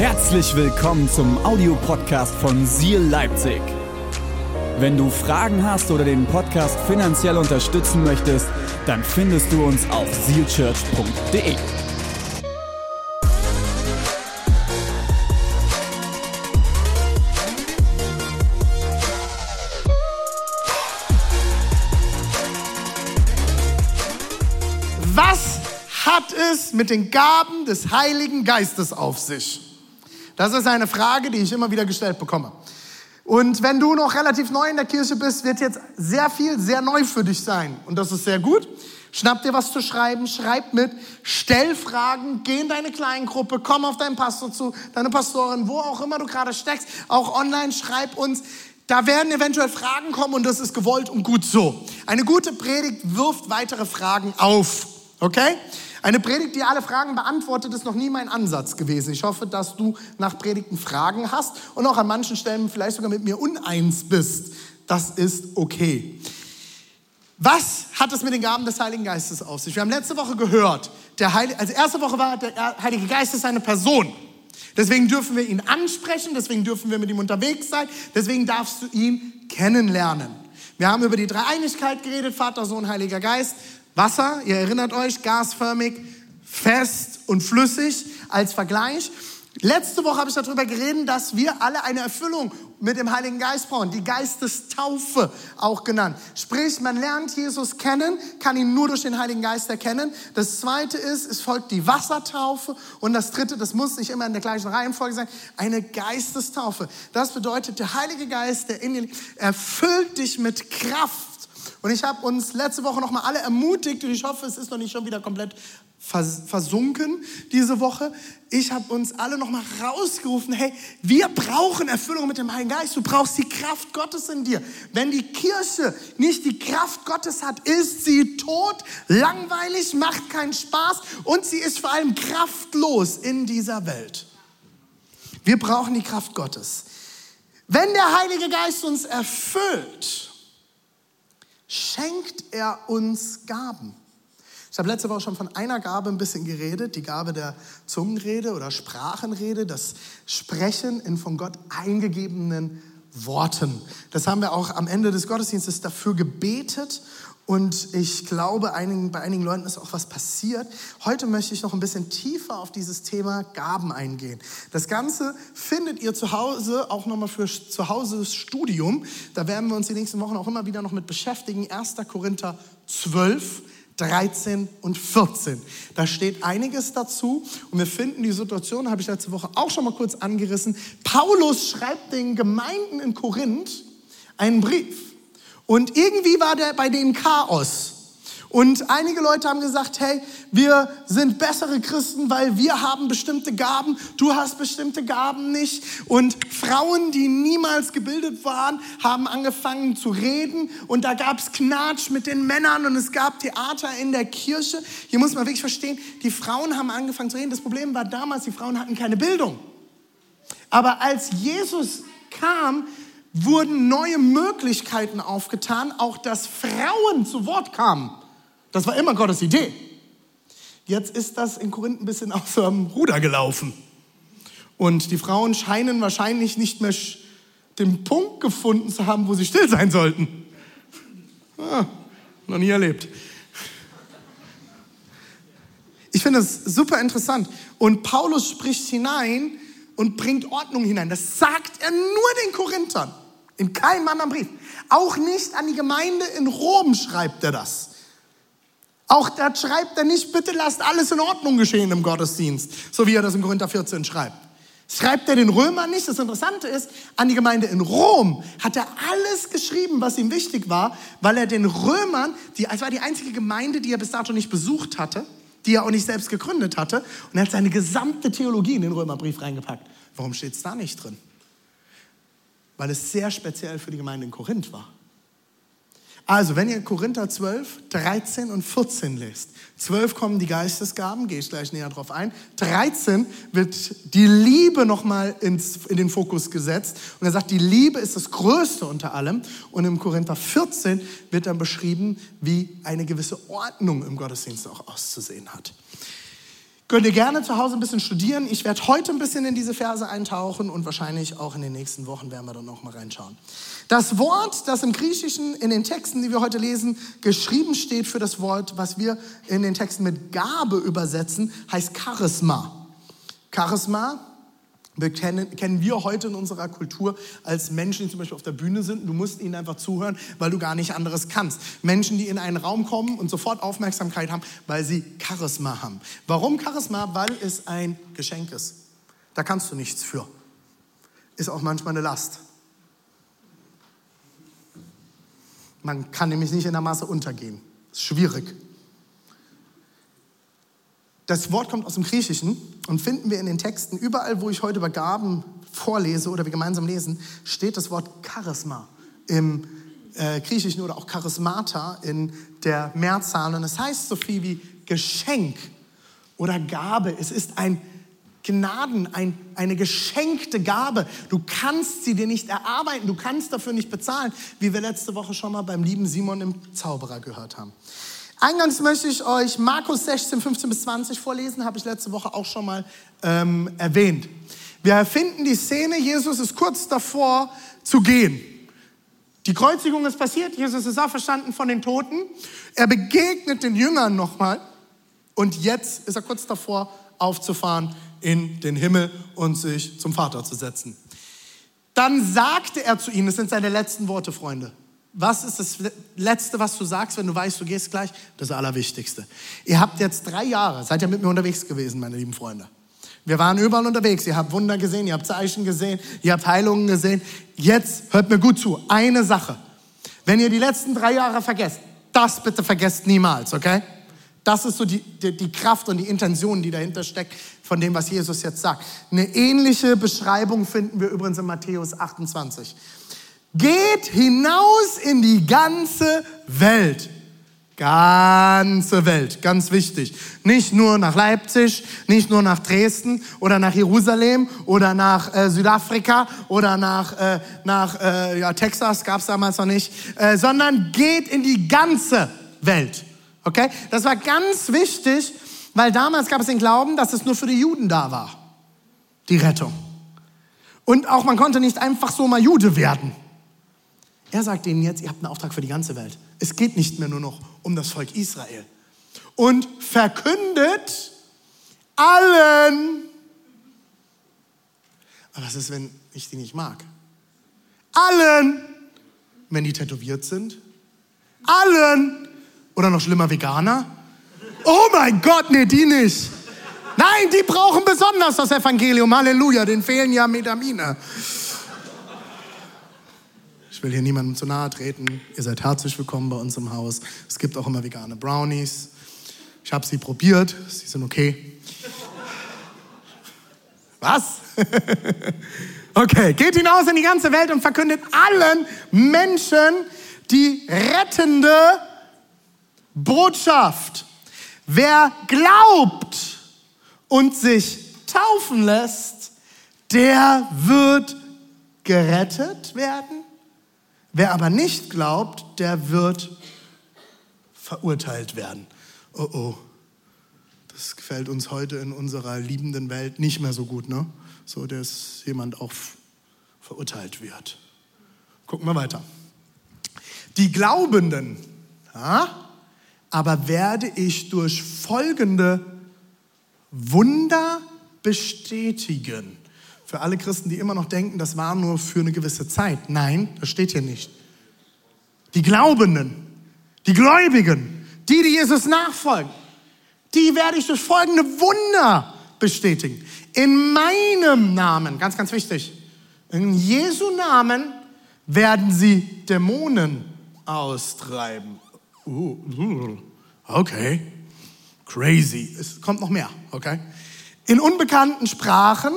Herzlich willkommen zum Audiopodcast von Seal Leipzig. Wenn du Fragen hast oder den Podcast finanziell unterstützen möchtest, dann findest du uns auf sealchurch.de. Was hat es mit den Gaben des Heiligen Geistes auf sich? Das ist eine Frage, die ich immer wieder gestellt bekomme. Und wenn du noch relativ neu in der Kirche bist, wird jetzt sehr viel sehr neu für dich sein. Und das ist sehr gut. Schnapp dir was zu schreiben, schreib mit, stell Fragen, geh in deine Kleingruppe, komm auf deinen Pastor zu, deine Pastorin, wo auch immer du gerade steckst, auch online, schreib uns. Da werden eventuell Fragen kommen und das ist gewollt und gut so. Eine gute Predigt wirft weitere Fragen auf. Okay? Eine Predigt, die alle Fragen beantwortet, ist noch nie mein Ansatz gewesen. Ich hoffe, dass du nach Predigten Fragen hast und auch an manchen Stellen vielleicht sogar mit mir uneins bist. Das ist okay. Was hat es mit den Gaben des Heiligen Geistes auf sich? Wir haben letzte Woche gehört, der Heilige, also erste Woche war, der Heilige Geist ist eine Person. Deswegen dürfen wir ihn ansprechen, deswegen dürfen wir mit ihm unterwegs sein, deswegen darfst du ihn kennenlernen. Wir haben über die Dreieinigkeit geredet, Vater, Sohn, Heiliger Geist. Wasser, ihr erinnert euch, gasförmig, fest und flüssig als Vergleich. Letzte Woche habe ich darüber geredet, dass wir alle eine Erfüllung mit dem Heiligen Geist brauchen, die Geistestaufe auch genannt. Sprich, man lernt Jesus kennen, kann ihn nur durch den Heiligen Geist erkennen. Das zweite ist, es folgt die Wassertaufe und das dritte, das muss nicht immer in der gleichen Reihenfolge sein, eine Geistestaufe. Das bedeutet, der Heilige Geist, der in dir erfüllt dich mit Kraft und ich habe uns letzte Woche nochmal alle ermutigt und ich hoffe, es ist noch nicht schon wieder komplett versunken diese Woche. Ich habe uns alle nochmal rausgerufen, hey, wir brauchen Erfüllung mit dem Heiligen Geist. Du brauchst die Kraft Gottes in dir. Wenn die Kirche nicht die Kraft Gottes hat, ist sie tot, langweilig, macht keinen Spaß und sie ist vor allem kraftlos in dieser Welt. Wir brauchen die Kraft Gottes. Wenn der Heilige Geist uns erfüllt, schenkt er uns Gaben. Ich habe letzte Woche schon von einer Gabe ein bisschen geredet, die Gabe der Zungenrede oder Sprachenrede, das Sprechen in von Gott eingegebenen Worten. Das haben wir auch am Ende des Gottesdienstes dafür gebetet und ich glaube, einigen, bei einigen Leuten ist auch was passiert. Heute möchte ich noch ein bisschen tiefer auf dieses Thema Gaben eingehen. Das Ganze findet ihr zu Hause auch nochmal für zu Hause Studium. Da werden wir uns die nächsten Wochen auch immer wieder noch mit beschäftigen. 1. Korinther 12. 13 und 14. Da steht einiges dazu und wir finden die Situation, habe ich letzte Woche auch schon mal kurz angerissen. Paulus schreibt den Gemeinden in Korinth einen Brief. Und irgendwie war der bei denen Chaos. Und einige Leute haben gesagt, hey, wir sind bessere Christen, weil wir haben bestimmte Gaben, du hast bestimmte Gaben nicht. Und Frauen, die niemals gebildet waren, haben angefangen zu reden und da gab es Knatsch mit den Männern und es gab Theater in der Kirche. Hier muss man wirklich verstehen, die Frauen haben angefangen zu reden. Das Problem war damals, die Frauen hatten keine Bildung. Aber als Jesus kam, wurden neue Möglichkeiten aufgetan, auch dass Frauen zu Wort kamen. Das war immer Gottes Idee. Jetzt ist das in Korinth ein bisschen aus dem Ruder gelaufen. Und die Frauen scheinen wahrscheinlich nicht mehr den Punkt gefunden zu haben, wo sie still sein sollten. Ah, noch nie erlebt. Ich finde das super interessant. Und Paulus spricht hinein und bringt Ordnung hinein. Das sagt er nur den Korinthern. In keinem anderen Brief. Auch nicht an die Gemeinde in Rom schreibt er das. Auch da schreibt er nicht, bitte lasst alles in Ordnung geschehen im Gottesdienst, so wie er das in Korinther 14 schreibt. Schreibt er den Römern nicht. Das Interessante ist, an die Gemeinde in Rom hat er alles geschrieben, was ihm wichtig war, weil er den Römern, die, es war die einzige Gemeinde, die er bis dato nicht besucht hatte, die er auch nicht selbst gegründet hatte, und er hat seine gesamte Theologie in den Römerbrief reingepackt. Warum steht es da nicht drin? Weil es sehr speziell für die Gemeinde in Korinth war. Also, wenn ihr Korinther 12, 13 und 14 lest, 12 kommen die Geistesgaben, gehe ich gleich näher drauf ein. 13 wird die Liebe nochmal in den Fokus gesetzt. Und er sagt, die Liebe ist das Größte unter allem. Und im Korinther 14 wird dann beschrieben, wie eine gewisse Ordnung im Gottesdienst auch auszusehen hat. Könnt ihr gerne zu Hause ein bisschen studieren. Ich werde heute ein bisschen in diese Verse eintauchen und wahrscheinlich auch in den nächsten Wochen werden wir dann noch mal reinschauen. Das Wort, das im Griechischen in den Texten, die wir heute lesen, geschrieben steht für das Wort, was wir in den Texten mit Gabe übersetzen, heißt Charisma. Charisma wir kennen, kennen wir heute in unserer Kultur als Menschen, die zum Beispiel auf der Bühne sind. Du musst ihnen einfach zuhören, weil du gar nicht anderes kannst. Menschen, die in einen Raum kommen und sofort Aufmerksamkeit haben, weil sie Charisma haben. Warum Charisma? Weil es ein Geschenk ist. Da kannst du nichts für. Ist auch manchmal eine Last. Man kann nämlich nicht in der Masse untergehen. Ist schwierig. Das Wort kommt aus dem Griechischen und finden wir in den Texten, überall, wo ich heute über Gaben vorlese oder wir gemeinsam lesen, steht das Wort Charisma im äh, Griechischen oder auch Charismata in der Mehrzahl. Und es heißt so viel wie Geschenk oder Gabe. Es ist ein Gnaden, ein, eine geschenkte Gabe. Du kannst sie dir nicht erarbeiten, du kannst dafür nicht bezahlen, wie wir letzte Woche schon mal beim lieben Simon im Zauberer gehört haben. Eingangs möchte ich euch Markus 16, 15 bis 20 vorlesen, habe ich letzte Woche auch schon mal ähm, erwähnt. Wir finden die Szene, Jesus ist kurz davor zu gehen. Die Kreuzigung ist passiert, Jesus ist auferstanden von den Toten. Er begegnet den Jüngern nochmal und jetzt ist er kurz davor aufzufahren in den Himmel und sich zum Vater zu setzen. Dann sagte er zu ihnen, das sind seine letzten Worte, Freunde. Was ist das Letzte, was du sagst, wenn du weißt, du gehst gleich? Das Allerwichtigste. Ihr habt jetzt drei Jahre, seid ihr mit mir unterwegs gewesen, meine lieben Freunde. Wir waren überall unterwegs. Ihr habt Wunder gesehen, ihr habt Zeichen gesehen, ihr habt Heilungen gesehen. Jetzt hört mir gut zu. Eine Sache. Wenn ihr die letzten drei Jahre vergesst, das bitte vergesst niemals, okay? Das ist so die, die, die, Kraft und die Intention, die dahinter steckt von dem, was Jesus jetzt sagt. Eine ähnliche Beschreibung finden wir übrigens in Matthäus 28. Geht hinaus in die ganze Welt. Ganze Welt, ganz wichtig. Nicht nur nach Leipzig, nicht nur nach Dresden oder nach Jerusalem oder nach äh, Südafrika oder nach, äh, nach äh, ja, Texas, gab es damals noch nicht, äh, sondern geht in die ganze Welt. Okay? Das war ganz wichtig, weil damals gab es den Glauben, dass es nur für die Juden da war, die Rettung. Und auch man konnte nicht einfach so mal Jude werden. Er sagt ihnen jetzt, ihr habt einen Auftrag für die ganze Welt. Es geht nicht mehr nur noch um das Volk Israel. Und verkündet allen. Aber was ist, wenn ich die nicht mag? Allen, wenn die tätowiert sind. Allen. Oder noch schlimmer, Veganer. Oh mein Gott, nee, die nicht. Nein, die brauchen besonders das Evangelium. Halleluja, denen fehlen ja Metamine. Ich will hier niemandem zu nahe treten. Ihr seid herzlich willkommen bei uns im Haus. Es gibt auch immer vegane Brownies. Ich habe sie probiert. Sie sind okay. Was? okay, geht hinaus in die ganze Welt und verkündet allen Menschen die rettende Botschaft. Wer glaubt und sich taufen lässt, der wird gerettet werden Wer aber nicht glaubt, der wird verurteilt werden. Oh oh, das gefällt uns heute in unserer liebenden Welt nicht mehr so gut, ne? So, dass jemand auch verurteilt wird. Gucken wir weiter. Die Glaubenden, ja, aber werde ich durch folgende Wunder bestätigen. Für alle Christen, die immer noch denken, das war nur für eine gewisse Zeit. Nein, das steht hier nicht. Die Glaubenden, die Gläubigen, die, die Jesus nachfolgen, die werde ich durch folgende Wunder bestätigen. In meinem Namen, ganz, ganz wichtig, in Jesu Namen werden sie Dämonen austreiben. Uh, okay, crazy. Es kommt noch mehr, okay? In unbekannten Sprachen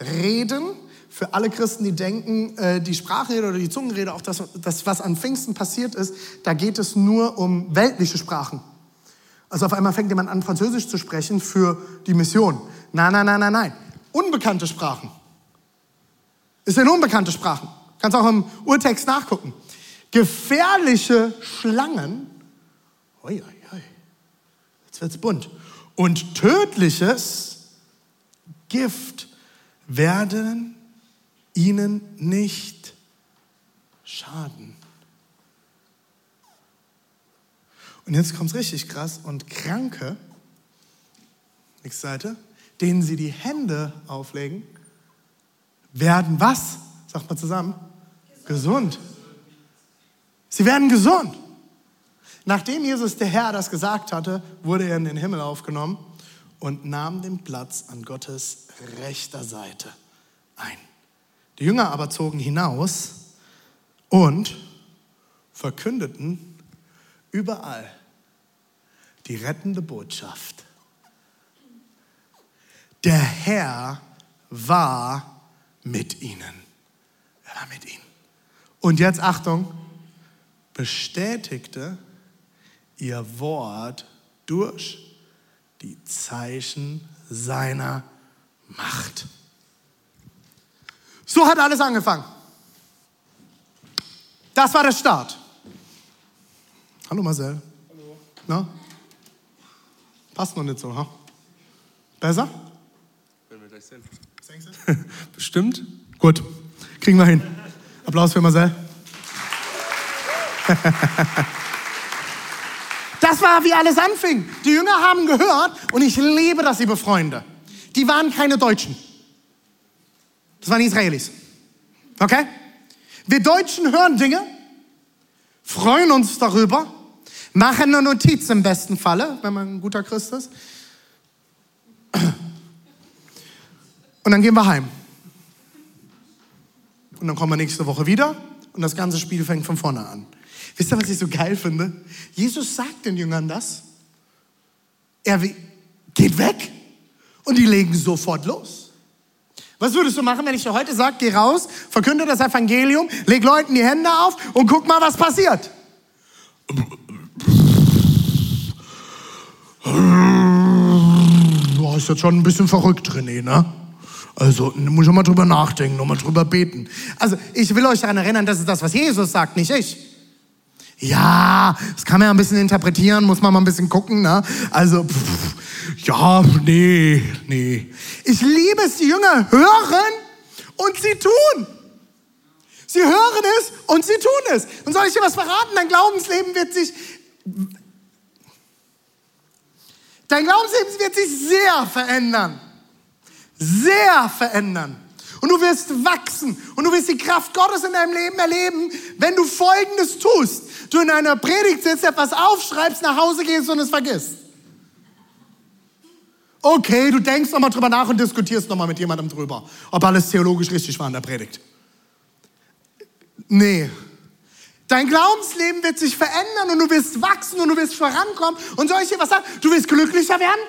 Reden. Für alle Christen, die denken, äh, die Sprachrede oder die Zungenrede, auch das, das, was an Pfingsten passiert ist, da geht es nur um weltliche Sprachen. Also auf einmal fängt jemand an, Französisch zu sprechen für die Mission. Nein, nein, nein, nein, nein. Unbekannte Sprachen. Es sind unbekannte Sprachen. Kannst auch im Urtext nachgucken. Gefährliche Schlangen. Ui, ui, ui. Jetzt wird's bunt und tödliches Gift werden ihnen nicht schaden. Und jetzt kommt es richtig krass. Und Kranke, nächste Seite, denen sie die Hände auflegen, werden was? Sagt mal zusammen. Gesund. Sie werden gesund. Nachdem Jesus der Herr das gesagt hatte, wurde er in den Himmel aufgenommen und nahm den Platz an Gottes rechter Seite ein. Die Jünger aber zogen hinaus und verkündeten überall die rettende Botschaft. Der Herr war mit ihnen. Er war mit ihnen. Und jetzt Achtung, bestätigte ihr Wort durch die Zeichen seiner Macht. So hat alles angefangen. Das war der Start. Hallo Marcel. Hallo. Na? Passt noch nicht so, ha? Besser? Wenn wir gleich sind. Bestimmt. Gut, kriegen wir hin. Applaus für Marcel. Das war, wie alles anfing. Die Jünger haben gehört und ich liebe das, liebe Freunde. Die waren keine Deutschen. Das waren Israelis. Okay? Wir Deutschen hören Dinge, freuen uns darüber, machen eine Notiz im besten Falle, wenn man ein guter Christ ist. Und dann gehen wir heim. Und dann kommen wir nächste Woche wieder und das ganze Spiel fängt von vorne an. Wisst ihr, was ich so geil finde? Jesus sagt den Jüngern das. Er geht weg und die legen sofort los. Was würdest du machen, wenn ich dir heute sage, geh raus, verkünde das Evangelium, leg Leuten die Hände auf und guck mal, was passiert? Du ist jetzt schon ein bisschen verrückt, René, ne? Also, muss ich mal drüber nachdenken, nochmal drüber beten. Also, ich will euch daran erinnern, das ist das, was Jesus sagt, nicht ich. Ja, das kann man ja ein bisschen interpretieren, muss man mal ein bisschen gucken, ne? Also, pff, ja, nee, nee. Ich liebe es, die Jünger hören und sie tun. Sie hören es und sie tun es. Und soll ich dir was verraten? Dein Glaubensleben wird sich, dein Glaubensleben wird sich sehr verändern. Sehr verändern. Und du wirst wachsen und du wirst die Kraft Gottes in deinem Leben erleben, wenn du Folgendes tust. Du in einer Predigt sitzt, etwas aufschreibst, nach Hause gehst und es vergisst. Okay, du denkst nochmal drüber nach und diskutierst nochmal mit jemandem drüber, ob alles theologisch richtig war in der Predigt. Nee. Dein Glaubensleben wird sich verändern und du wirst wachsen und du wirst vorankommen. Und soll ich dir was sagen? Du wirst glücklicher werden.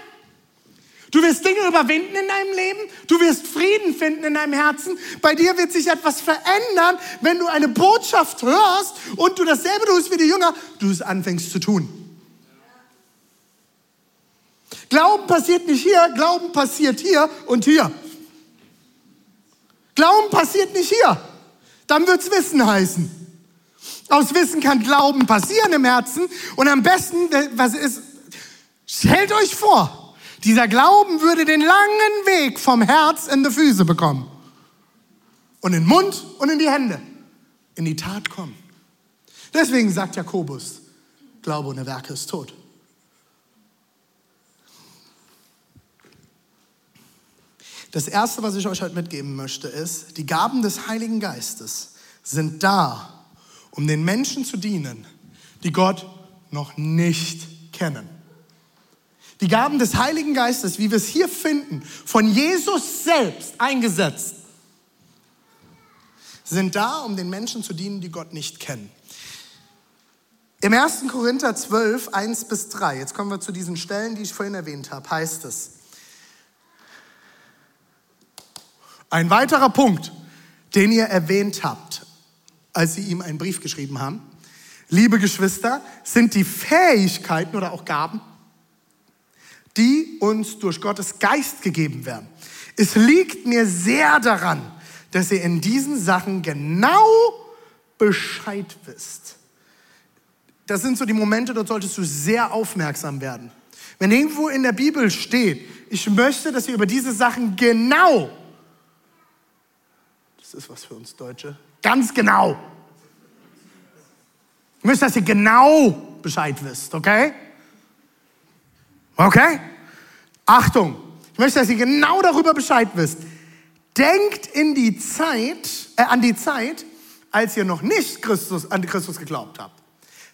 Du wirst Dinge überwinden in deinem Leben. Du wirst Frieden finden in deinem Herzen. Bei dir wird sich etwas verändern, wenn du eine Botschaft hörst und du dasselbe tust wie die Jünger, du es anfängst zu tun. Glauben passiert nicht hier, Glauben passiert hier und hier. Glauben passiert nicht hier. Dann wird es Wissen heißen. Aus Wissen kann Glauben passieren im Herzen. Und am besten, was ist, stellt euch vor, dieser Glauben würde den langen Weg vom Herz in die Füße bekommen. Und in den Mund und in die Hände. In die Tat kommen. Deswegen sagt Jakobus, Glaube ohne Werke ist tot. Das Erste, was ich euch heute mitgeben möchte, ist, die Gaben des Heiligen Geistes sind da, um den Menschen zu dienen, die Gott noch nicht kennen. Die Gaben des Heiligen Geistes, wie wir es hier finden, von Jesus selbst eingesetzt, sind da, um den Menschen zu dienen, die Gott nicht kennen. Im 1. Korinther 12, 1 bis 3, jetzt kommen wir zu diesen Stellen, die ich vorhin erwähnt habe, heißt es, ein weiterer Punkt, den ihr erwähnt habt, als sie ihm einen Brief geschrieben haben, liebe Geschwister, sind die Fähigkeiten oder auch Gaben, die uns durch Gottes Geist gegeben werden. Es liegt mir sehr daran, dass ihr in diesen Sachen genau Bescheid wisst. Das sind so die Momente, dort solltest du sehr aufmerksam werden. Wenn irgendwo in der Bibel steht, ich möchte, dass ihr über diese Sachen genau, das ist was für uns Deutsche, ganz genau, ich möchte, dass ihr genau Bescheid wisst, okay? Okay? Achtung, ich möchte, dass ihr genau darüber Bescheid wisst. Denkt in die Zeit, äh, an die Zeit, als ihr noch nicht Christus, an Christus geglaubt habt.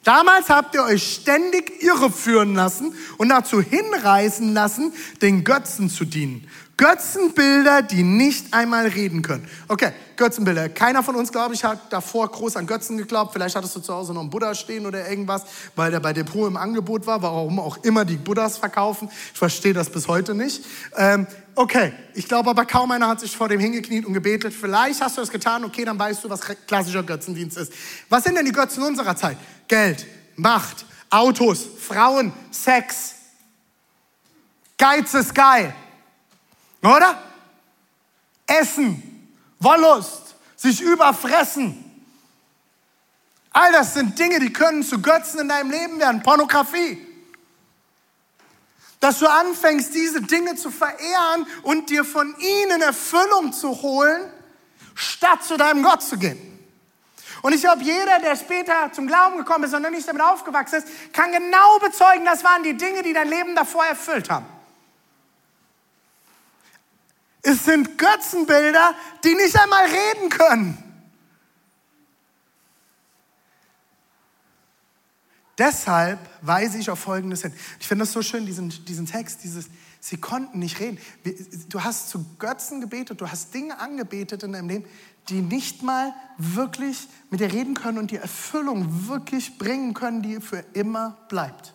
Damals habt ihr euch ständig irreführen lassen und dazu hinreißen lassen, den Götzen zu dienen. Götzenbilder, die nicht einmal reden können. Okay, Götzenbilder. Keiner von uns, glaube ich, hat davor groß an Götzen geglaubt. Vielleicht hattest du zu Hause noch einen Buddha stehen oder irgendwas, weil der bei Depot im Angebot war, warum auch immer die Buddhas verkaufen. Ich verstehe das bis heute nicht. Ähm, okay, ich glaube aber kaum einer hat sich vor dem hingekniet und gebetet. Vielleicht hast du das getan, okay, dann weißt du, was klassischer Götzendienst ist. Was sind denn die Götzen unserer Zeit? Geld, Macht, Autos, Frauen, Sex. Geiz ist geil. Oder? Essen, Wollust, sich überfressen. All das sind Dinge, die können zu Götzen in deinem Leben werden. Pornografie. Dass du anfängst, diese Dinge zu verehren und dir von ihnen Erfüllung zu holen, statt zu deinem Gott zu gehen. Und ich glaube, jeder, der später zum Glauben gekommen ist und noch nicht damit aufgewachsen ist, kann genau bezeugen, das waren die Dinge, die dein Leben davor erfüllt haben. Es sind Götzenbilder, die nicht einmal reden können. Deshalb weise ich auf Folgendes hin. Ich finde das so schön, diesen, diesen Text, dieses, sie konnten nicht reden. Du hast zu Götzen gebetet, du hast Dinge angebetet in deinem Leben, die nicht mal wirklich mit dir reden können und die Erfüllung wirklich bringen können, die für immer bleibt.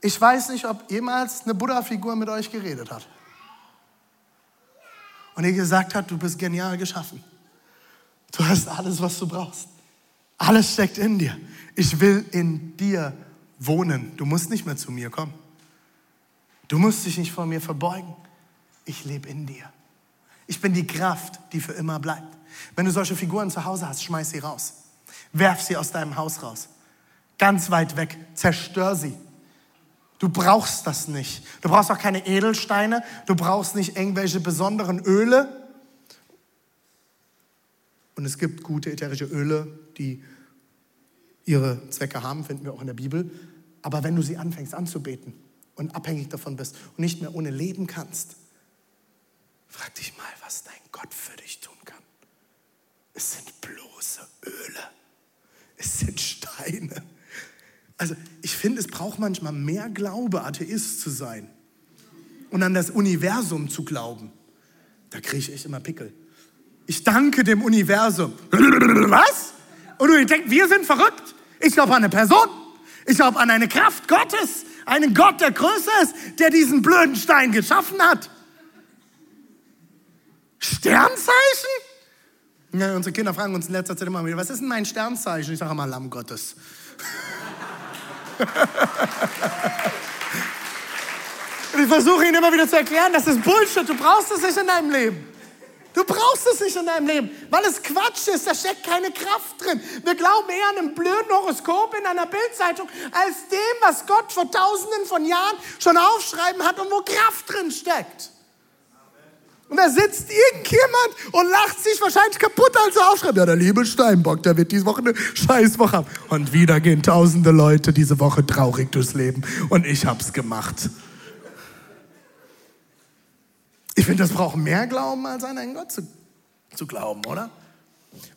Ich weiß nicht, ob jemals eine Buddha-Figur mit euch geredet hat und er gesagt hat, du bist genial geschaffen. Du hast alles, was du brauchst. Alles steckt in dir. Ich will in dir wohnen. Du musst nicht mehr zu mir kommen. Du musst dich nicht vor mir verbeugen. Ich lebe in dir. Ich bin die Kraft, die für immer bleibt. Wenn du solche Figuren zu Hause hast, schmeiß sie raus. Werf sie aus deinem Haus raus. Ganz weit weg. Zerstör sie. Du brauchst das nicht. Du brauchst auch keine Edelsteine. Du brauchst nicht irgendwelche besonderen Öle. Und es gibt gute ätherische Öle, die ihre Zwecke haben, finden wir auch in der Bibel. Aber wenn du sie anfängst anzubeten und abhängig davon bist und nicht mehr ohne leben kannst, frag dich mal, was dein Gott für dich tun kann. Es sind bloße Öle. Es sind Steine. Also ich finde, es braucht manchmal mehr Glaube, Atheist zu sein und an das Universum zu glauben. Da kriege ich echt immer Pickel. Ich danke dem Universum. Was? Und du denkst, wir sind verrückt. Ich glaube an eine Person. Ich glaube an eine Kraft Gottes. Einen Gott, der größer ist, der diesen blöden Stein geschaffen hat. Sternzeichen? Ja, unsere Kinder fragen uns in letzter Zeit immer wieder, was ist denn mein Sternzeichen? Ich sage immer Lamm Gottes. Und ich versuche ihnen immer wieder zu erklären, das ist Bullshit, du brauchst es nicht in deinem Leben. Du brauchst es nicht in deinem Leben, weil es Quatsch ist, da steckt keine Kraft drin. Wir glauben eher an einem blöden Horoskop in einer Bildzeitung als dem, was Gott vor tausenden von Jahren schon aufschreiben hat und wo Kraft drin steckt. Und da sitzt irgendjemand und lacht sich wahrscheinlich kaputt, als er aufschreibt. Ja, der liebe Steinbock, der wird diese Woche eine Scheißwoche haben. Und wieder gehen tausende Leute diese Woche traurig durchs Leben. Und ich hab's gemacht. Ich finde, das braucht mehr Glauben, als an einen Gott zu, zu glauben, oder?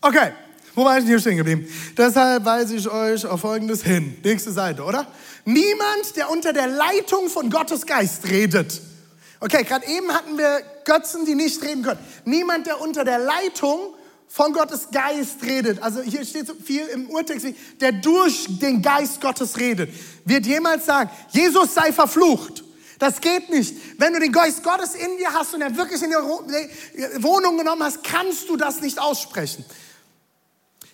Okay, wo war ich denn hier stehen geblieben? Deshalb weise ich euch auf Folgendes hin. Nächste Seite, oder? Niemand, der unter der Leitung von Gottes Geist redet, Okay, gerade eben hatten wir Götzen, die nicht reden können. Niemand, der unter der Leitung von Gottes Geist redet, also hier steht so viel im Urtext, der durch den Geist Gottes redet, wird jemals sagen, Jesus sei verflucht. Das geht nicht. Wenn du den Geist Gottes in dir hast und er wirklich in die Wohnung genommen hast, kannst du das nicht aussprechen.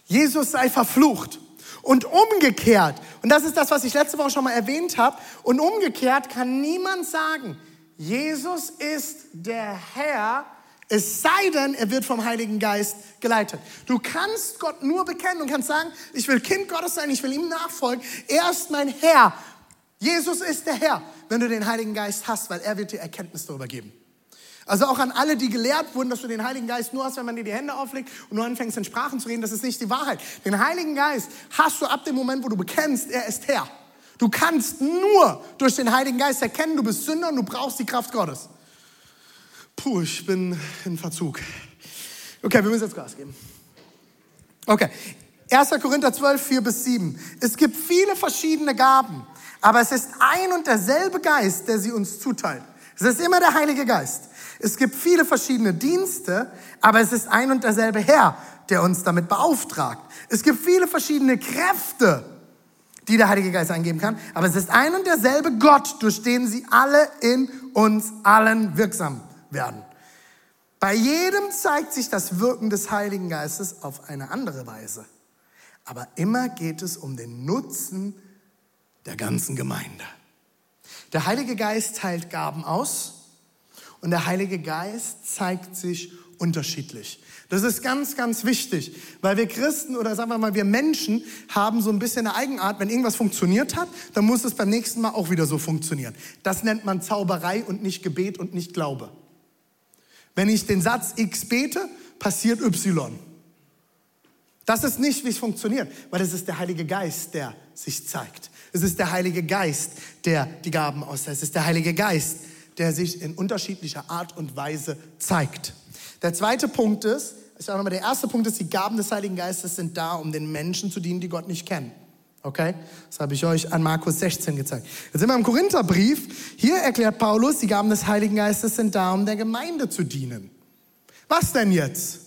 Jesus sei verflucht. Und umgekehrt, und das ist das, was ich letzte Woche schon mal erwähnt habe, und umgekehrt kann niemand sagen, Jesus ist der Herr, es sei denn, er wird vom Heiligen Geist geleitet. Du kannst Gott nur bekennen und kannst sagen, ich will Kind Gottes sein, ich will ihm nachfolgen. Er ist mein Herr. Jesus ist der Herr, wenn du den Heiligen Geist hast, weil er wird dir Erkenntnis darüber geben. Also auch an alle, die gelehrt wurden, dass du den Heiligen Geist nur hast, wenn man dir die Hände auflegt und du anfängst in Sprachen zu reden, das ist nicht die Wahrheit. Den Heiligen Geist hast du ab dem Moment, wo du bekennst, er ist Herr. Du kannst nur durch den Heiligen Geist erkennen, du bist Sünder und du brauchst die Kraft Gottes. Puh, ich bin in Verzug. Okay, wir müssen jetzt Gas geben. Okay, 1. Korinther 12, 4 bis 7. Es gibt viele verschiedene Gaben, aber es ist ein und derselbe Geist, der sie uns zuteilt. Es ist immer der Heilige Geist. Es gibt viele verschiedene Dienste, aber es ist ein und derselbe Herr, der uns damit beauftragt. Es gibt viele verschiedene Kräfte, die der Heilige Geist eingeben kann, aber es ist ein und derselbe Gott, durch den sie alle in uns allen wirksam werden. Bei jedem zeigt sich das Wirken des Heiligen Geistes auf eine andere Weise. Aber immer geht es um den Nutzen der ganzen Gemeinde. Der Heilige Geist teilt Gaben aus und der Heilige Geist zeigt sich unterschiedlich. Das ist ganz, ganz wichtig, weil wir Christen oder sagen wir mal, wir Menschen haben so ein bisschen eine Eigenart, wenn irgendwas funktioniert hat, dann muss es beim nächsten Mal auch wieder so funktionieren. Das nennt man Zauberei und nicht Gebet und nicht Glaube. Wenn ich den Satz X bete, passiert Y. Das ist nicht, wie es funktioniert, weil es ist der Heilige Geist, der sich zeigt. Es ist der Heilige Geist, der die Gaben auslässt. Es ist der Heilige Geist, der sich in unterschiedlicher Art und Weise zeigt. Der zweite Punkt ist, ich sage nochmal, der erste Punkt ist, die Gaben des Heiligen Geistes sind da, um den Menschen zu dienen, die Gott nicht kennen. Okay? Das habe ich euch an Markus 16 gezeigt. Jetzt sind wir im Korintherbrief. Hier erklärt Paulus, die Gaben des Heiligen Geistes sind da, um der Gemeinde zu dienen. Was denn jetzt?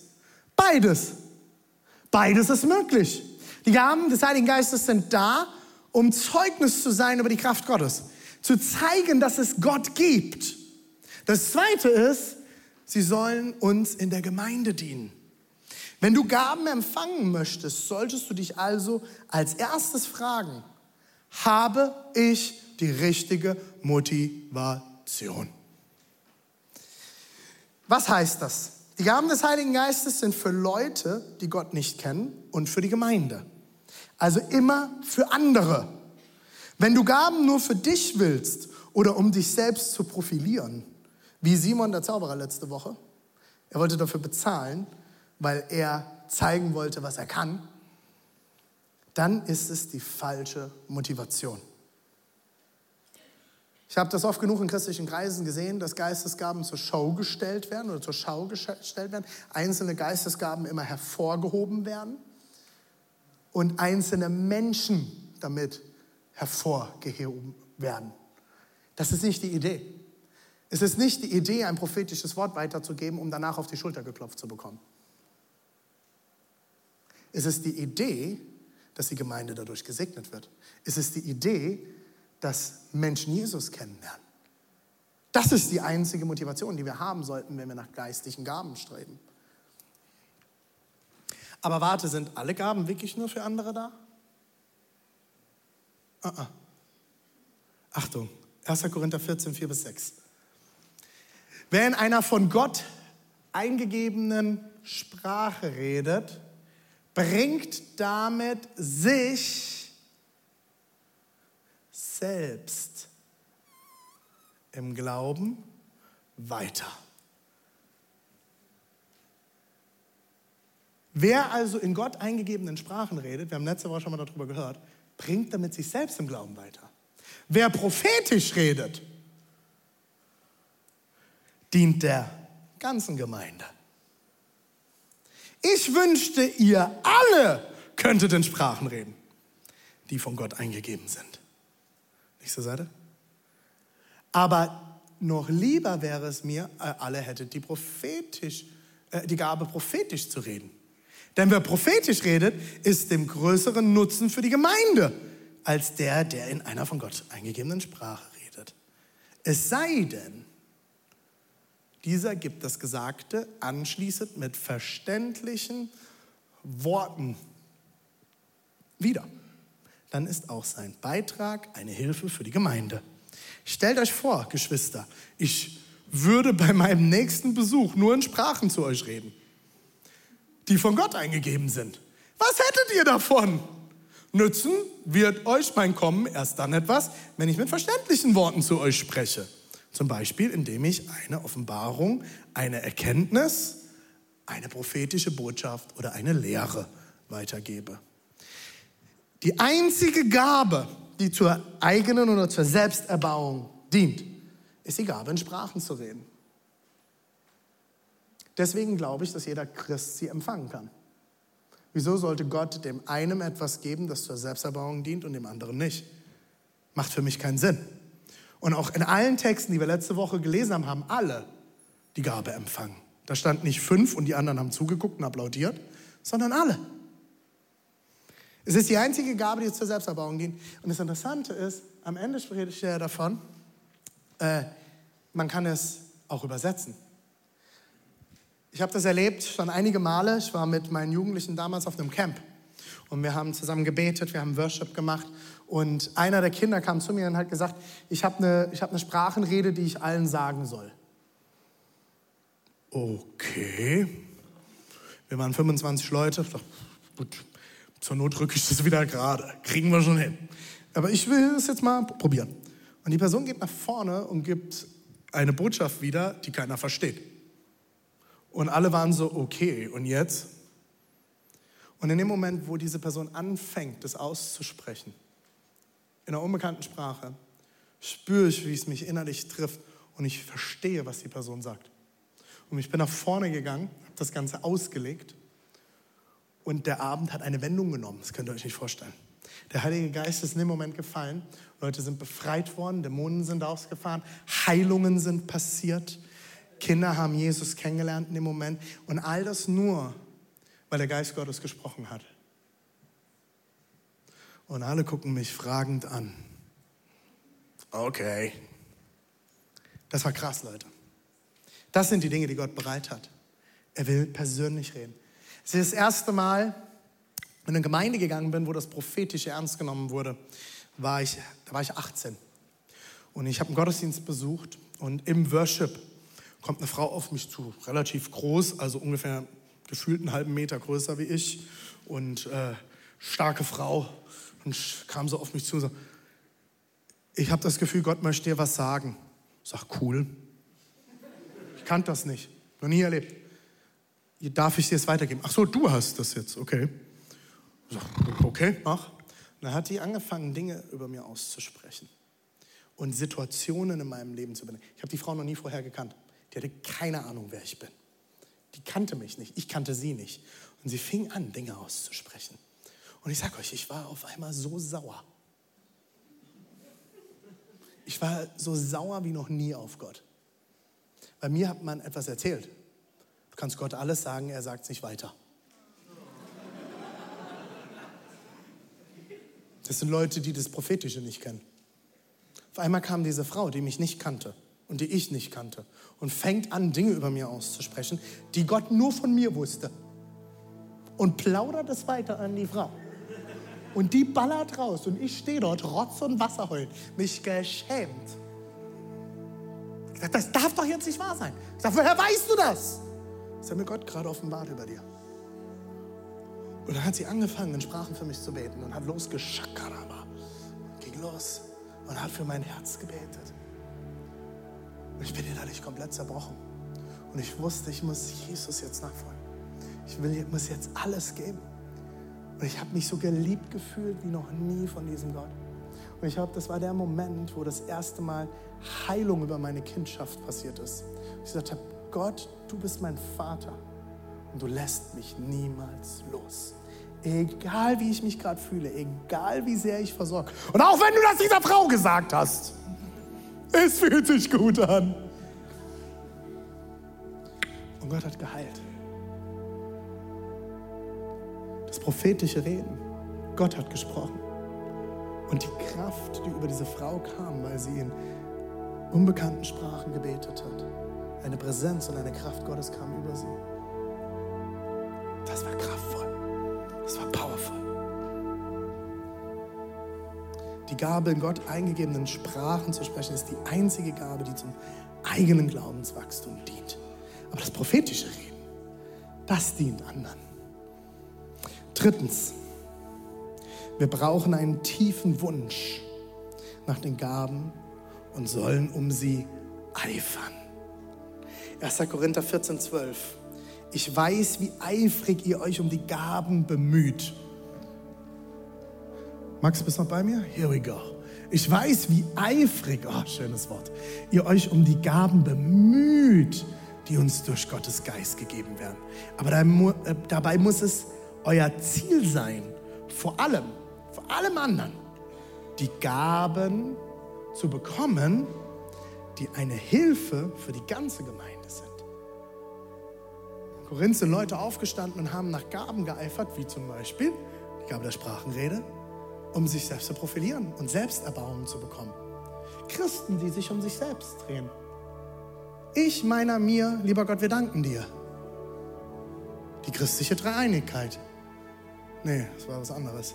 Beides. Beides ist möglich. Die Gaben des Heiligen Geistes sind da, um Zeugnis zu sein über die Kraft Gottes. Zu zeigen, dass es Gott gibt. Das zweite ist, sie sollen uns in der Gemeinde dienen. Wenn du Gaben empfangen möchtest, solltest du dich also als erstes fragen, habe ich die richtige Motivation? Was heißt das? Die Gaben des Heiligen Geistes sind für Leute, die Gott nicht kennen und für die Gemeinde. Also immer für andere. Wenn du Gaben nur für dich willst oder um dich selbst zu profilieren, wie Simon der Zauberer letzte Woche, er wollte dafür bezahlen, weil er zeigen wollte, was er kann, dann ist es die falsche Motivation. Ich habe das oft genug in christlichen Kreisen gesehen, dass Geistesgaben zur Show gestellt werden oder zur Schau gestellt werden, einzelne Geistesgaben immer hervorgehoben werden und einzelne Menschen damit hervorgehoben werden. Das ist nicht die Idee. Es ist nicht die Idee, ein prophetisches Wort weiterzugeben, um danach auf die Schulter geklopft zu bekommen. Es ist die Idee, dass die Gemeinde dadurch gesegnet wird. Es ist die Idee, dass Menschen Jesus kennenlernen. Das ist die einzige Motivation, die wir haben sollten, wenn wir nach geistlichen Gaben streben. Aber warte, sind alle Gaben wirklich nur für andere da? Uh -uh. Achtung, 1. Korinther 14, 4 bis 6. Wer in einer von Gott eingegebenen Sprache redet, bringt damit sich selbst im Glauben weiter. Wer also in Gott eingegebenen Sprachen redet, wir haben letzte Woche schon mal darüber gehört, bringt damit sich selbst im Glauben weiter. Wer prophetisch redet, dient der ganzen Gemeinde. Ich wünschte, ihr alle könntet in Sprachen reden, die von Gott eingegeben sind. Nächste Seite. Aber noch lieber wäre es mir, äh, alle hättet die prophetisch, äh, die Gabe prophetisch zu reden. Denn wer prophetisch redet, ist dem größeren Nutzen für die Gemeinde als der, der in einer von Gott eingegebenen Sprache redet. Es sei denn, dieser gibt das Gesagte anschließend mit verständlichen Worten wieder. Dann ist auch sein Beitrag eine Hilfe für die Gemeinde. Stellt euch vor, Geschwister, ich würde bei meinem nächsten Besuch nur in Sprachen zu euch reden, die von Gott eingegeben sind. Was hättet ihr davon? Nützen wird euch mein Kommen erst dann etwas, wenn ich mit verständlichen Worten zu euch spreche. Zum Beispiel, indem ich eine Offenbarung, eine Erkenntnis, eine prophetische Botschaft oder eine Lehre weitergebe. Die einzige Gabe, die zur eigenen oder zur Selbsterbauung dient, ist die Gabe, in Sprachen zu reden. Deswegen glaube ich, dass jeder Christ sie empfangen kann. Wieso sollte Gott dem einen etwas geben, das zur Selbsterbauung dient und dem anderen nicht? Macht für mich keinen Sinn. Und auch in allen Texten, die wir letzte Woche gelesen haben, haben alle die Gabe empfangen. Da stand nicht fünf und die anderen haben zugeguckt und applaudiert, sondern alle. Es ist die einzige Gabe, die zur Selbsterbauung dient. Und das Interessante ist, am Ende ich ja davon, äh, man kann es auch übersetzen. Ich habe das erlebt schon einige Male. Ich war mit meinen Jugendlichen damals auf einem Camp und wir haben zusammen gebetet, wir haben Worship gemacht und einer der Kinder kam zu mir und hat gesagt, ich habe eine, hab eine Sprachenrede, die ich allen sagen soll. Okay. Wir waren 25 Leute. Gut, zur Not drücke ich das wieder gerade. Kriegen wir schon hin. Aber ich will es jetzt mal probieren. Und die Person geht nach vorne und gibt eine Botschaft wieder, die keiner versteht. Und alle waren so, okay, und jetzt? Und in dem Moment, wo diese Person anfängt, das auszusprechen, in einer unbekannten Sprache, spüre ich, wie es mich innerlich trifft und ich verstehe, was die Person sagt. Und ich bin nach vorne gegangen, habe das Ganze ausgelegt und der Abend hat eine Wendung genommen. Das könnt ihr euch nicht vorstellen. Der Heilige Geist ist in dem Moment gefallen. Leute sind befreit worden, Dämonen sind ausgefahren, Heilungen sind passiert. Kinder haben Jesus kennengelernt in dem Moment. Und all das nur, weil der Geist Gottes gesprochen hat. Und alle gucken mich fragend an. Okay. Das war krass, Leute. Das sind die Dinge, die Gott bereit hat. Er will persönlich reden. Es ist das erste Mal, in eine Gemeinde gegangen bin, wo das Prophetische ernst genommen wurde, war ich, da war ich 18. Und ich habe einen Gottesdienst besucht und im Worship kommt eine Frau auf mich zu, relativ groß, also ungefähr gefühlt einen halben Meter größer wie ich und äh, starke Frau und kam so auf mich zu und so, ich habe das Gefühl, Gott möchte dir was sagen. Ich sag, cool. Ich kannte das nicht, noch nie erlebt. Darf ich dir es weitergeben? Ach so, du hast das jetzt, okay. Ich sag, okay, mach. Und dann hat die angefangen, Dinge über mir auszusprechen und Situationen in meinem Leben zu benennen. Ich habe die Frau noch nie vorher gekannt. Die hatte keine Ahnung, wer ich bin. Die kannte mich nicht, ich kannte sie nicht. Und sie fing an, Dinge auszusprechen. Und ich sage euch, ich war auf einmal so sauer. Ich war so sauer wie noch nie auf Gott. Bei mir hat man etwas erzählt. Du kannst Gott alles sagen, er sagt es nicht weiter. Das sind Leute, die das Prophetische nicht kennen. Auf einmal kam diese Frau, die mich nicht kannte und die ich nicht kannte und fängt an, Dinge über mir auszusprechen, die Gott nur von mir wusste. Und plaudert es weiter an die Frau. Und die ballert raus und ich stehe dort, Rotz und Wasser heulen, mich geschämt. Ich dachte, das darf doch jetzt nicht wahr sein. Ich sage, woher weißt du das? Das hat mir Gott gerade offenbart über dir. Und dann hat sie angefangen, in Sprachen für mich zu beten und hat losgeschakaraba. Ging los und hat für mein Herz gebetet. Und ich bin innerlich komplett zerbrochen. Und ich wusste, ich muss Jesus jetzt nachfolgen. Ich will, muss jetzt alles geben. Und ich habe mich so geliebt gefühlt wie noch nie von diesem Gott. Und ich glaube, das war der Moment, wo das erste Mal Heilung über meine Kindschaft passiert ist. Ich gesagt habe, Gott, du bist mein Vater und du lässt mich niemals los. Egal wie ich mich gerade fühle, egal wie sehr ich versorge. Und auch wenn du das dieser Frau gesagt hast. Es fühlt sich gut an. Und Gott hat geheilt. Prophetische Reden. Gott hat gesprochen. Und die Kraft, die über diese Frau kam, weil sie in unbekannten Sprachen gebetet hat, eine Präsenz und eine Kraft Gottes kam über sie. Das war kraftvoll. Das war powerful. Die Gabe, in Gott eingegebenen Sprachen zu sprechen, ist die einzige Gabe, die zum eigenen Glaubenswachstum dient. Aber das prophetische Reden, das dient anderen. Drittens, Wir brauchen einen tiefen Wunsch nach den Gaben und sollen um sie eifern. 1. Korinther 14, 12. Ich weiß, wie eifrig ihr euch um die Gaben bemüht. Max, bist du noch bei mir? Here we go. Ich weiß, wie eifrig, oh, schönes Wort, ihr euch um die Gaben bemüht, die uns durch Gottes Geist gegeben werden. Aber äh, dabei muss es euer Ziel sein, vor allem, vor allem anderen, die Gaben zu bekommen, die eine Hilfe für die ganze Gemeinde sind. In Korinth sind Leute aufgestanden und haben nach Gaben geeifert, wie zum Beispiel die Gabe der Sprachenrede, um sich selbst zu profilieren und Selbsterbauung zu bekommen. Christen, die sich um sich selbst drehen. Ich, meiner, mir, lieber Gott, wir danken dir. Die christliche Dreieinigkeit. Nee, das war was anderes.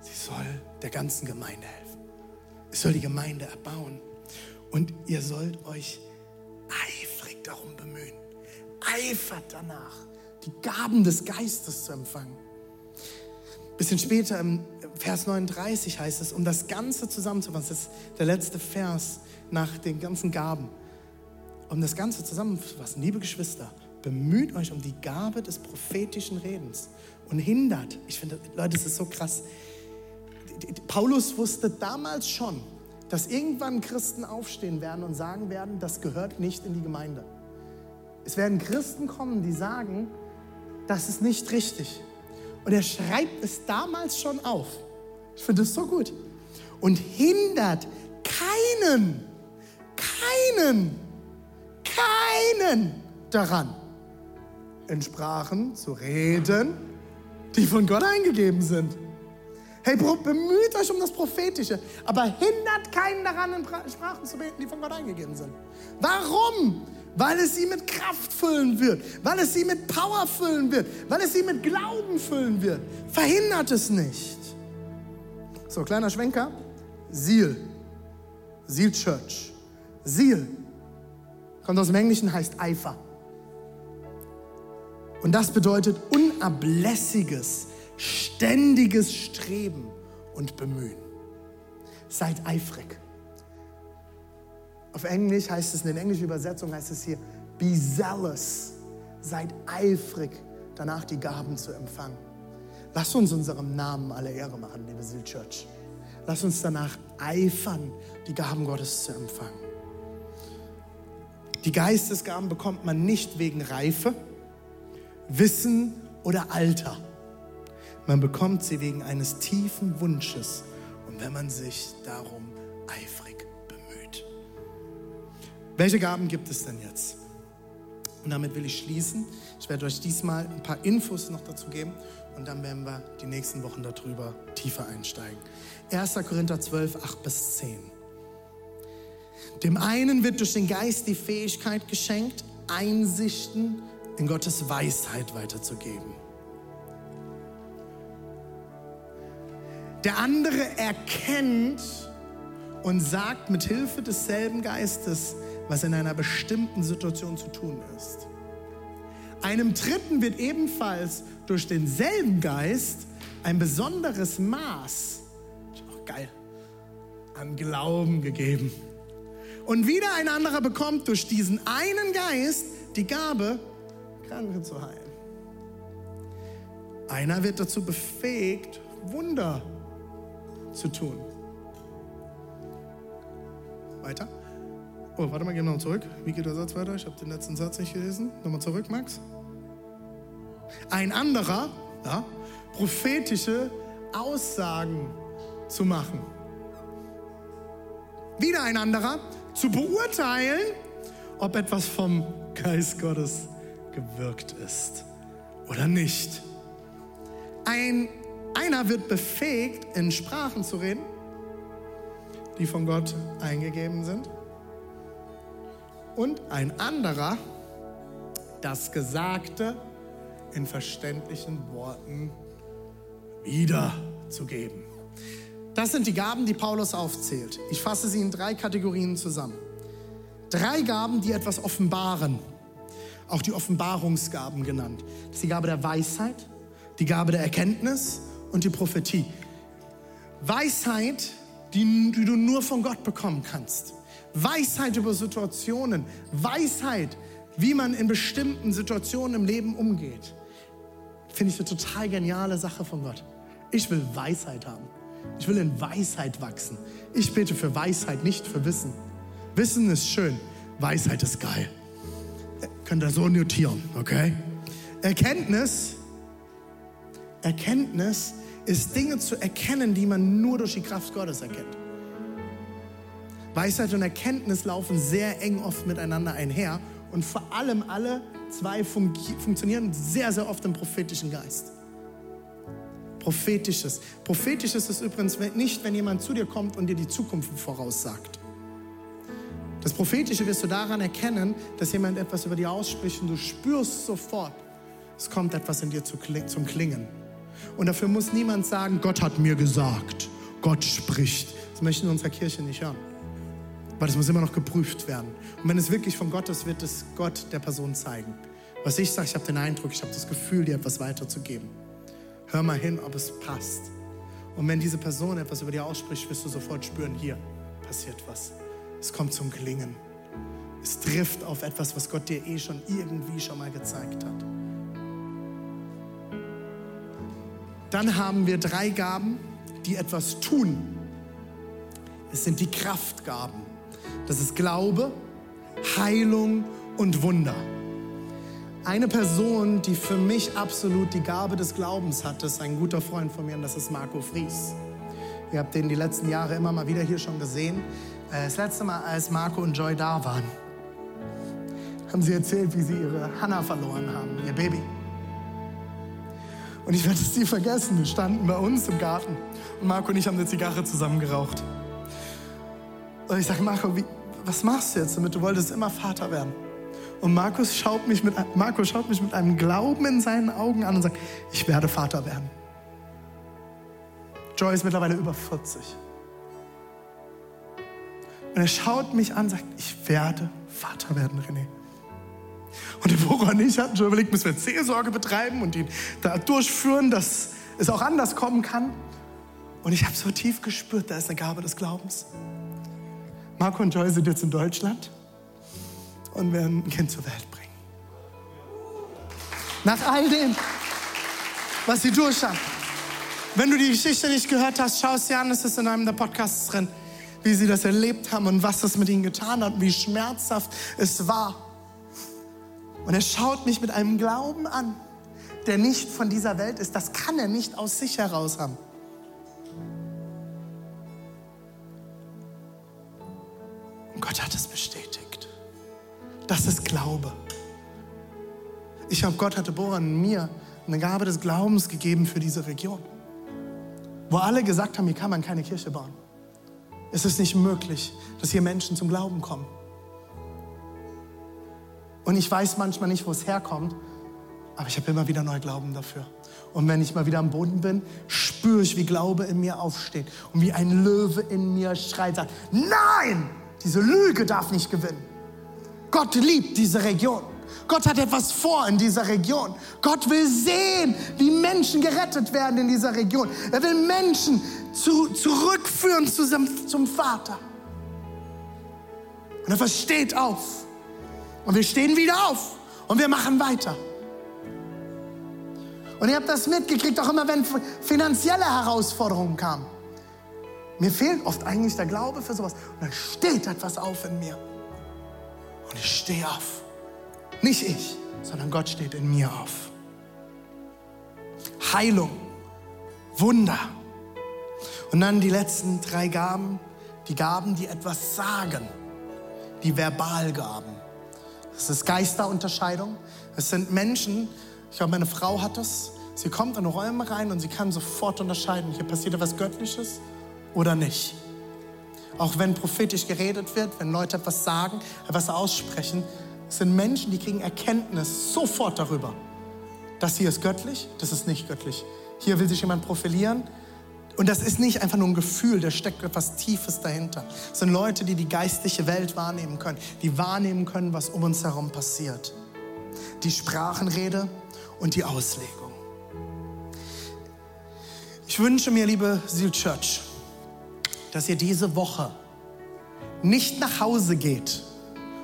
Sie soll der ganzen Gemeinde helfen. Es soll die Gemeinde erbauen. Und ihr sollt euch eifrig darum bemühen. Eifert danach, die Gaben des Geistes zu empfangen. Bisschen später im Vers 39 heißt es, um das Ganze zusammenzufassen, das ist der letzte Vers nach den ganzen Gaben. Um das Ganze zusammenzufassen, liebe Geschwister, bemüht euch um die Gabe des prophetischen Redens und hindert, ich finde, Leute, das ist so krass, Paulus wusste damals schon, dass irgendwann Christen aufstehen werden und sagen werden, das gehört nicht in die Gemeinde. Es werden Christen kommen, die sagen, das ist nicht richtig. Und er schreibt es damals schon auf. Ich finde es so gut. Und hindert keinen, keinen, keinen daran, in Sprachen zu reden, die von Gott eingegeben sind. Hey, bemüht euch um das Prophetische, aber hindert keinen daran, in Sprachen zu beten, die von Gott eingegeben sind. Warum? Weil es sie mit Kraft füllen wird, weil es sie mit Power füllen wird, weil es sie mit Glauben füllen wird. Verhindert es nicht. So, kleiner Schwenker. Seal. Seal Church. Seal. Kommt aus dem Englischen, heißt Eifer. Und das bedeutet unablässiges, ständiges Streben und Bemühen. Seid eifrig. Auf Englisch heißt es, in der englischen Übersetzung heißt es hier, be zealous. Seid eifrig, danach die Gaben zu empfangen. Lass uns unserem Namen alle Ehre machen, liebe Seal Church. Lass uns danach eifern, die Gaben Gottes zu empfangen. Die Geistesgaben bekommt man nicht wegen Reife, Wissen oder Alter. Man bekommt sie wegen eines tiefen Wunsches und wenn man sich darum eifrig bemüht. Welche Gaben gibt es denn jetzt? Und damit will ich schließen. Ich werde euch diesmal ein paar Infos noch dazu geben und dann werden wir die nächsten Wochen darüber tiefer einsteigen. 1. Korinther 12, 8 bis 10. Dem einen wird durch den Geist die Fähigkeit geschenkt, Einsichten in Gottes Weisheit weiterzugeben. Der andere erkennt und sagt mit Hilfe desselben Geistes, was in einer bestimmten Situation zu tun ist. Einem Dritten wird ebenfalls durch denselben Geist ein besonderes Maß, auch geil, an Glauben gegeben. Und wieder ein anderer bekommt durch diesen einen Geist die Gabe, Kranke zu heilen. Einer wird dazu befähigt, Wunder zu tun. Weiter. Oh, warte mal, gehen wir noch zurück. Wie geht der Satz weiter? Ich habe den letzten Satz nicht gelesen. Nochmal zurück, Max. Ein anderer, ja, prophetische Aussagen zu machen. Wieder ein anderer, zu beurteilen, ob etwas vom Geist Gottes gewirkt ist oder nicht. Ein einer wird befähigt, in Sprachen zu reden, die von Gott eingegeben sind. Und ein anderer, das Gesagte in verständlichen Worten wiederzugeben. Das sind die Gaben, die Paulus aufzählt. Ich fasse sie in drei Kategorien zusammen. Drei Gaben, die etwas offenbaren. Auch die Offenbarungsgaben genannt. Das ist die Gabe der Weisheit, die Gabe der Erkenntnis und die Prophetie. Weisheit, die, die du nur von Gott bekommen kannst. Weisheit über Situationen. Weisheit, wie man in bestimmten Situationen im Leben umgeht. Finde ich eine total geniale Sache von Gott. Ich will Weisheit haben. Ich will in Weisheit wachsen. Ich bete für Weisheit, nicht für Wissen. Wissen ist schön, Weisheit ist geil. Könnt ihr so notieren, okay? Erkenntnis, Erkenntnis ist Dinge zu erkennen, die man nur durch die Kraft Gottes erkennt. Weisheit und Erkenntnis laufen sehr eng oft miteinander einher und vor allem alle zwei fun funktionieren sehr, sehr oft im prophetischen Geist. Prophetisches. Prophetisches ist übrigens nicht, wenn jemand zu dir kommt und dir die Zukunft voraussagt. Das Prophetische wirst du daran erkennen, dass jemand etwas über dir ausspricht und du spürst sofort, es kommt etwas in dir zum Klingen. Und dafür muss niemand sagen, Gott hat mir gesagt, Gott spricht. Das möchten wir in unserer Kirche nicht hören. Weil das muss immer noch geprüft werden. Und wenn es wirklich von Gott ist, wird es Gott der Person zeigen. Was ich sage, ich habe den Eindruck, ich habe das Gefühl, dir etwas weiterzugeben. Hör mal hin, ob es passt. Und wenn diese Person etwas über dir ausspricht, wirst du sofort spüren, hier passiert was. Es kommt zum Klingen. Es trifft auf etwas, was Gott dir eh schon irgendwie schon mal gezeigt hat. Dann haben wir drei Gaben, die etwas tun. Es sind die Kraftgaben. Das ist Glaube, Heilung und Wunder. Eine Person, die für mich absolut die Gabe des Glaubens hat, ist ein guter Freund von mir und das ist Marco Fries. Ihr habt den die letzten Jahre immer mal wieder hier schon gesehen. Äh, das letzte Mal, als Marco und Joy da waren, haben sie erzählt, wie sie ihre Hannah verloren haben, ihr Baby. Und ich werde es nie vergessen. Wir standen bei uns im Garten und Marco und ich haben eine Zigarre zusammen geraucht. Und ich sage, Marco, wie, was machst du jetzt damit? Du wolltest immer Vater werden. Und Markus schaut mich mit, Marco schaut mich mit einem Glauben in seinen Augen an und sagt, ich werde Vater werden. Joy ist mittlerweile über 40. Und er schaut mich an und sagt, ich werde Vater werden, René. Und Deborah und ich hatten schon überlegt, müssen wir Seelsorge betreiben und ihn da durchführen, dass es auch anders kommen kann. Und ich habe so tief gespürt, da ist eine Gabe des Glaubens. Marco und Joy sind jetzt in Deutschland und werden ein Kind zur Welt bringen. Nach all dem, was sie durchhaben. Wenn du die Geschichte nicht gehört hast, schau es dir an, es ist in einem der Podcasts drin, wie sie das erlebt haben und was das mit ihnen getan hat, wie schmerzhaft es war. Und er schaut mich mit einem Glauben an, der nicht von dieser Welt ist. Das kann er nicht aus sich heraus haben. Und Gott hat es bestätigt. Das ist Glaube. Ich habe Gott hatte Boran mir eine Gabe des Glaubens gegeben für diese Region. Wo alle gesagt haben, hier kann man keine Kirche bauen. Es ist nicht möglich, dass hier Menschen zum Glauben kommen. Und ich weiß manchmal nicht, wo es herkommt, aber ich habe immer wieder neu Glauben dafür. Und wenn ich mal wieder am Boden bin, spüre ich, wie Glaube in mir aufsteht und wie ein Löwe in mir schreit, sagt, nein, diese Lüge darf nicht gewinnen. Gott liebt diese Region. Gott hat etwas vor in dieser Region. Gott will sehen, wie Menschen gerettet werden in dieser Region. Er will Menschen zu, zurückführen zu, zum Vater. Und er versteht auf. Und wir stehen wieder auf und wir machen weiter. Und ihr habt das mitgekriegt, auch immer wenn finanzielle Herausforderungen kamen. Mir fehlt oft eigentlich der Glaube für sowas. Und dann steht etwas auf in mir. Und ich stehe auf. Nicht ich, sondern Gott steht in mir auf. Heilung, Wunder. Und dann die letzten drei Gaben, die Gaben, die etwas sagen, die Verbalgaben. Das ist Geisterunterscheidung. Es sind Menschen, ich glaube, meine Frau hat das. Sie kommt in Räume rein und sie kann sofort unterscheiden, hier passiert etwas Göttliches oder nicht. Auch wenn prophetisch geredet wird, wenn Leute etwas sagen, etwas aussprechen, sind Menschen, die kriegen Erkenntnis sofort darüber. Das hier ist göttlich, das ist nicht göttlich. Hier will sich jemand profilieren. Und das ist nicht einfach nur ein Gefühl, da steckt etwas Tiefes dahinter. Es sind Leute, die die geistliche Welt wahrnehmen können, die wahrnehmen können, was um uns herum passiert. Die Sprachenrede und die Auslegung. Ich wünsche mir, liebe Seal Church, dass ihr diese Woche nicht nach Hause geht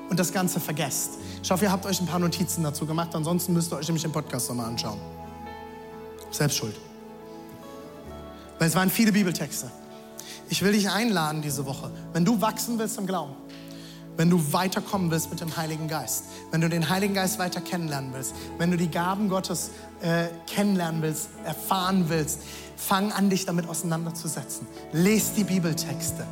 und das Ganze vergesst. Ich hoffe, ihr habt euch ein paar Notizen dazu gemacht, ansonsten müsst ihr euch nämlich den Podcast nochmal anschauen. Selbst schuld. Weil es waren viele Bibeltexte. Ich will dich einladen diese Woche, wenn du wachsen willst im Glauben, wenn du weiterkommen willst mit dem Heiligen Geist, wenn du den Heiligen Geist weiter kennenlernen willst, wenn du die Gaben Gottes äh, kennenlernen willst, erfahren willst, fang an, dich damit auseinanderzusetzen. Lest die Bibeltexte.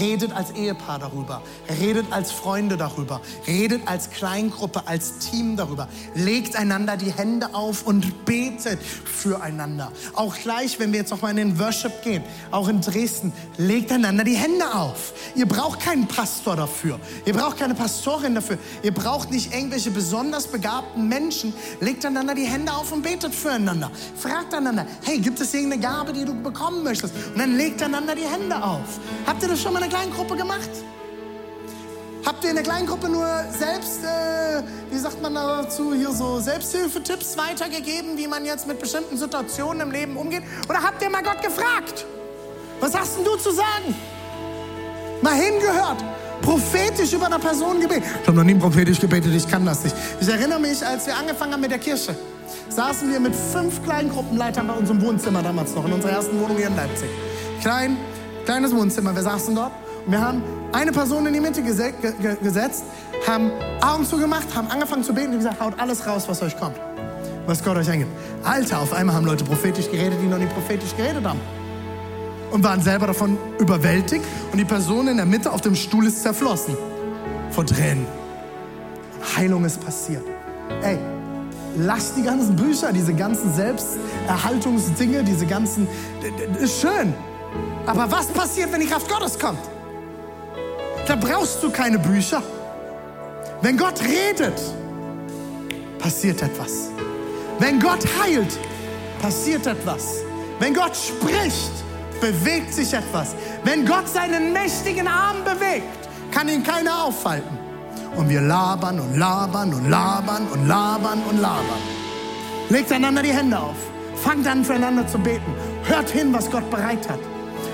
Redet als Ehepaar darüber. Redet als Freunde darüber. Redet als Kleingruppe, als Team darüber. Legt einander die Hände auf und betet füreinander. Auch gleich, wenn wir jetzt nochmal in den Worship gehen, auch in Dresden, legt einander die Hände auf. Ihr braucht keinen Pastor dafür. Ihr braucht keine Pastorin dafür. Ihr braucht nicht irgendwelche besonders begabten Menschen. Legt einander die Hände auf und betet füreinander. Fragt einander, hey, gibt es irgendeine Gabe, die du bekommen möchtest? Und dann legt einander die Hände auf. Habt ihr das schon mal in einer Kleingruppe gemacht? Habt ihr in der Kleingruppe nur selbst, äh, wie sagt man dazu, hier so Selbsthilfetipps weitergegeben, wie man jetzt mit bestimmten Situationen im Leben umgeht? Oder habt ihr mal Gott gefragt? Was hast denn du zu sagen? Mal hingehört, prophetisch über eine Person gebetet. Ich habe noch nie prophetisch gebetet, ich kann das nicht. Ich erinnere mich, als wir angefangen haben mit der Kirche, saßen wir mit fünf kleinen Gruppenleitern bei unserem Wohnzimmer damals noch, in unserer ersten Wohnung hier in Leipzig. Klein, kleines Wohnzimmer, wir saßen dort und wir haben eine Person in die Mitte gese ge gesetzt, haben Augen zugemacht, haben angefangen zu beten und gesagt, haut alles raus, was euch kommt, was Gott euch eingibt. Alter, auf einmal haben Leute prophetisch geredet, die noch nie prophetisch geredet haben. Und waren selber davon überwältigt und die Person in der Mitte auf dem Stuhl ist zerflossen. Vor Tränen. Heilung ist passiert. Ey, lass die ganzen Bücher, diese ganzen Selbsterhaltungsdinge, diese ganzen, ist schön. Aber was passiert, wenn die Kraft Gottes kommt? Da brauchst du keine Bücher. Wenn Gott redet, passiert etwas. Wenn Gott heilt, passiert etwas. Wenn Gott spricht, bewegt sich etwas. Wenn Gott seinen mächtigen Arm bewegt, kann ihn keiner aufhalten. Und wir labern und labern und labern und labern und labern. Legt einander die Hände auf. Fangt an, füreinander zu beten. Hört hin, was Gott bereit hat.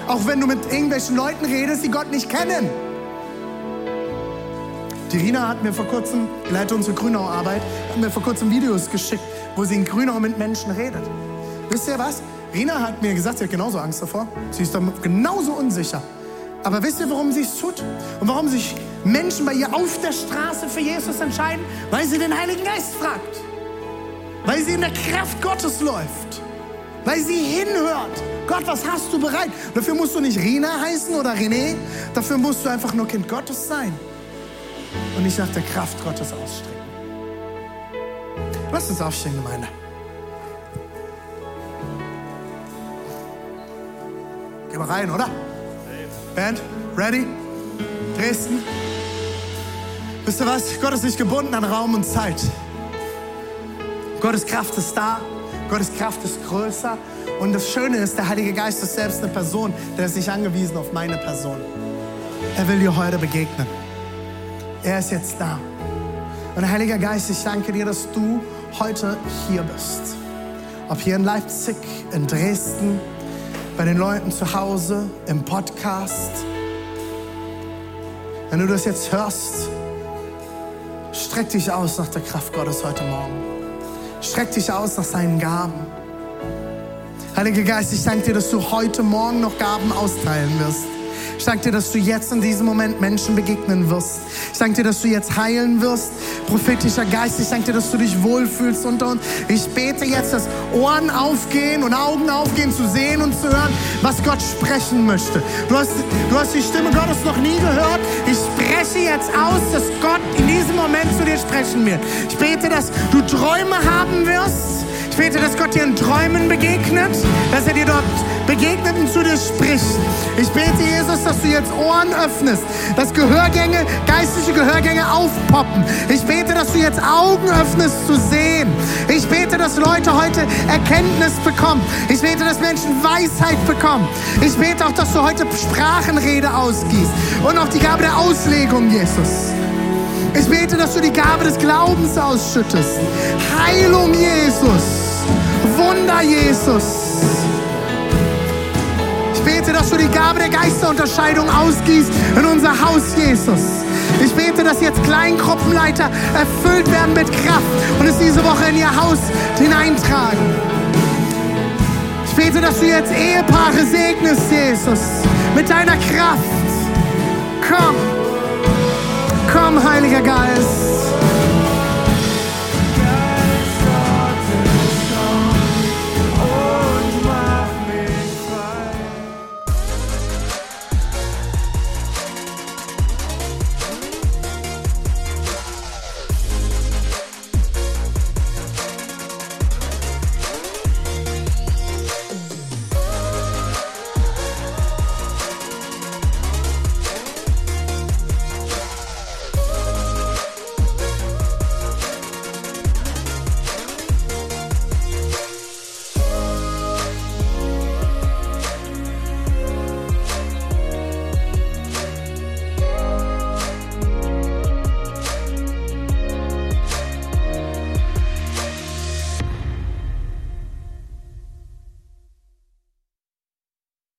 Auch wenn du mit irgendwelchen Leuten redest, die Gott nicht kennen. Die Rina hat mir vor kurzem, die leitet unsere Grünau-Arbeit, hat mir vor kurzem Videos geschickt, wo sie in Grünau mit Menschen redet. Wisst ihr was? Rina hat mir gesagt, sie hat genauso Angst davor. Sie ist genauso unsicher. Aber wisst ihr, warum sie es tut? Und warum sich Menschen bei ihr auf der Straße für Jesus entscheiden? Weil sie den Heiligen Geist fragt. Weil sie in der Kraft Gottes läuft. Weil sie hinhört. Gott, was hast du bereit? Dafür musst du nicht Rina heißen oder René. Dafür musst du einfach nur Kind Gottes sein. Und nicht nach der Kraft Gottes ausstrecken. Lass uns aufstehen, Gemeinde. Gehen wir rein, oder? Band, ready? Dresden? Wisst ihr was? Gott ist nicht gebunden an Raum und Zeit. Gottes Kraft ist da. Gottes Kraft ist größer. Und das Schöne ist, der Heilige Geist ist selbst eine Person. Der ist nicht angewiesen auf meine Person. Er will dir heute begegnen. Er ist jetzt da. Und Heiliger Geist, ich danke dir, dass du heute hier bist. Ob hier in Leipzig, in Dresden, bei den Leuten zu Hause, im Podcast. Wenn du das jetzt hörst, streck dich aus nach der Kraft Gottes heute Morgen. Streck dich aus nach seinen Gaben. Heiliger Geist, ich danke dir, dass du heute Morgen noch Gaben austeilen wirst. Ich danke dir, dass du jetzt in diesem Moment Menschen begegnen wirst. Ich danke dir, dass du jetzt heilen wirst. Prophetischer Geist, ich danke dir, dass du dich wohlfühlst unter uns. Ich bete jetzt, dass Ohren aufgehen und Augen aufgehen, zu sehen und zu hören, was Gott sprechen möchte. Du hast, du hast die Stimme Gottes noch nie gehört. Ich spreche jetzt aus, dass Gott in diesem Moment zu dir sprechen wird. Ich bete, dass du Träume haben wirst. Ich bete, dass Gott dir in Träumen begegnet, dass er dir dort begegnet und zu dir spricht. Ich bete, Jesus, dass du jetzt Ohren öffnest, dass Gehörgänge, geistliche Gehörgänge aufpoppen. Ich bete, dass du jetzt Augen öffnest zu sehen. Ich bete, dass Leute heute Erkenntnis bekommen. Ich bete, dass Menschen Weisheit bekommen. Ich bete auch, dass du heute Sprachenrede ausgießt und auch die Gabe der Auslegung, Jesus. Ich bete, dass du die Gabe des Glaubens ausschüttest. Heilung, Jesus. Wunder, Jesus. bete, dass du die Gabe der Geisterunterscheidung ausgießt in unser Haus, Jesus. Ich bete, dass jetzt Kleingruppenleiter erfüllt werden mit Kraft und es diese Woche in ihr Haus hineintragen. Ich bete, dass du jetzt Ehepaare segnest, Jesus, mit deiner Kraft. Komm, komm, Heiliger Geist.